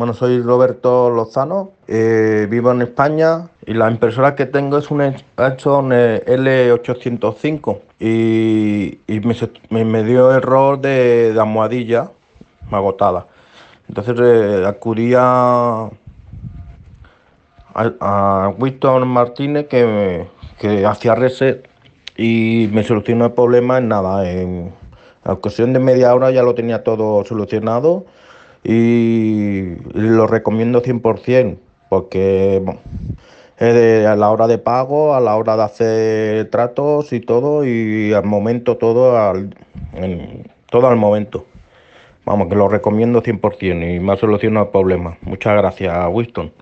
Bueno, soy Roberto Lozano, eh, vivo en España y la impresora que tengo es una Epson L805 y, me, dio error de, almohadilla agotada. Entonces eh, acudí a, a, Winston Martínez que, que hacía reset y me solucionó el problema en nada, en cuestión de media hora ya lo tenía todo solucionado y lo recomiendo 100% porque es a la hora de pago, a la hora de hacer tratos y todo y al momento todo al, todo al momento. Vamos, que lo recomiendo 100% y me ha solucionado el problema. Muchas gracias, Winston.